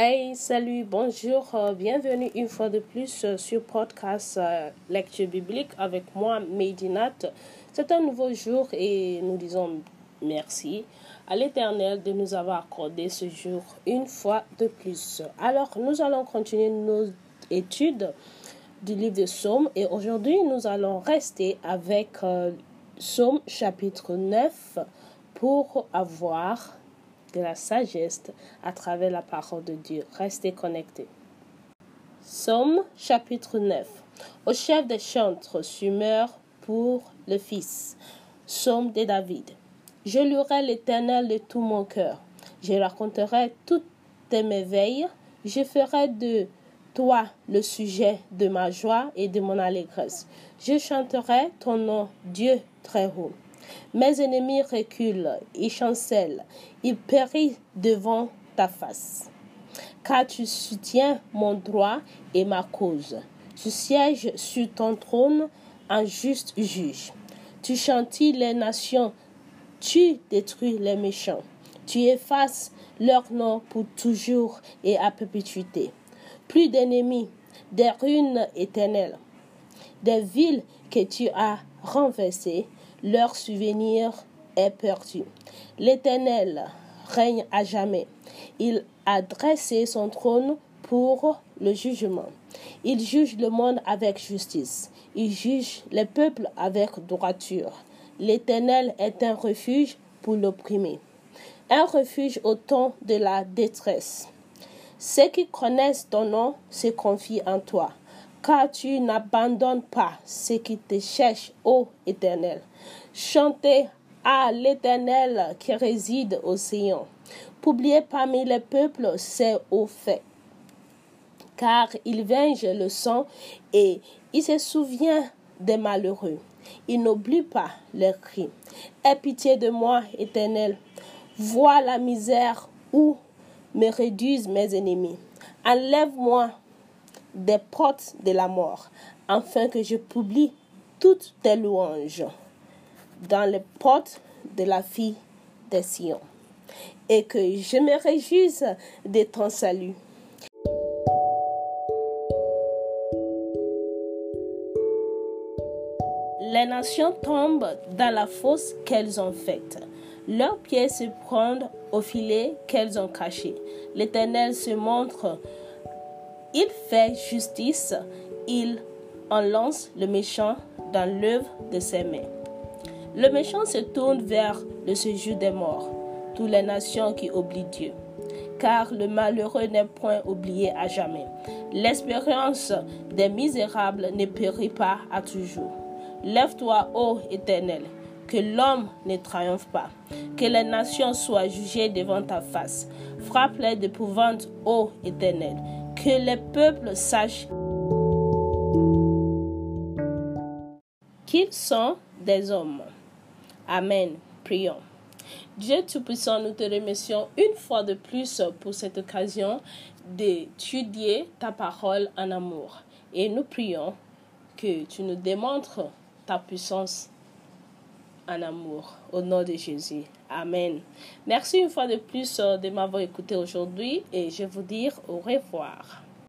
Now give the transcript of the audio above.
Hey, salut, bonjour, euh, bienvenue une fois de plus euh, sur podcast euh, Lecture biblique avec moi, Medinat. C'est un nouveau jour et nous disons merci à l'Éternel de nous avoir accordé ce jour une fois de plus. Alors, nous allons continuer nos études du livre de Psaume et aujourd'hui, nous allons rester avec Psaume chapitre 9 pour avoir de la sagesse à travers la parole de Dieu. Restez connectés. Somme chapitre 9. Au chef des chantres sumeur pour le Fils. Somme de David. Je louerai l'Éternel de tout mon cœur. Je raconterai toutes tes merveilles. Je ferai de toi le sujet de ma joie et de mon allégresse. Je chanterai ton nom, Dieu très haut. Mes ennemis reculent, ils chancellent, ils périssent devant ta face. Car tu soutiens mon droit et ma cause. Tu sièges sur ton trône un juste juge. Tu chantilles les nations, tu détruis les méchants. Tu effaces leur nom pour toujours et à perpétuité. Plus d'ennemis, des ruines éternelles, des villes que tu as renversées leur souvenir est perdu. L'Éternel règne à jamais. Il a dressé son trône pour le jugement. Il juge le monde avec justice. Il juge les peuples avec droiture. L'Éternel est un refuge pour l'opprimé, un refuge au temps de la détresse. Ceux qui connaissent ton nom se confient en toi car tu n'abandonnes pas ceux qui te cherchent, ô Éternel. Chantez à l'Éternel qui réside au Sion. Publiez parmi les peuples ses hauts faits. Car il venge le sang et il se souvient des malheureux. Il n'oublie pas leurs cris. Aie pitié de moi, Éternel. Vois la misère où me réduisent mes ennemis. Enlève-moi des portes de la mort, afin que je publie toutes tes louanges dans les portes de la fille des Sion, et que je me réjouisse de ton salut. Les nations tombent dans la fosse qu'elles ont faite. Leurs pieds se prennent au filet qu'elles ont caché. L'Éternel se montre il fait justice, il en lance le méchant dans l'œuvre de ses mains. Le méchant se tourne vers le séjour des morts, toutes les nations qui oublient Dieu. Car le malheureux n'est point oublié à jamais. L'espérance des misérables ne périt pas à toujours. Lève-toi, ô Éternel, que l'homme ne triomphe pas, que les nations soient jugées devant ta face. Frappe-les d'épouvante, ô Éternel, que les peuples sachent qu'ils sont des hommes. Amen. Prions. Dieu Tout-Puissant, nous te remercions une fois de plus pour cette occasion d'étudier ta parole en amour. Et nous prions que tu nous démontres ta puissance en amour. Au nom de Jésus. Amen. Merci une fois de plus de m'avoir écouté aujourd'hui et je vous dis au revoir.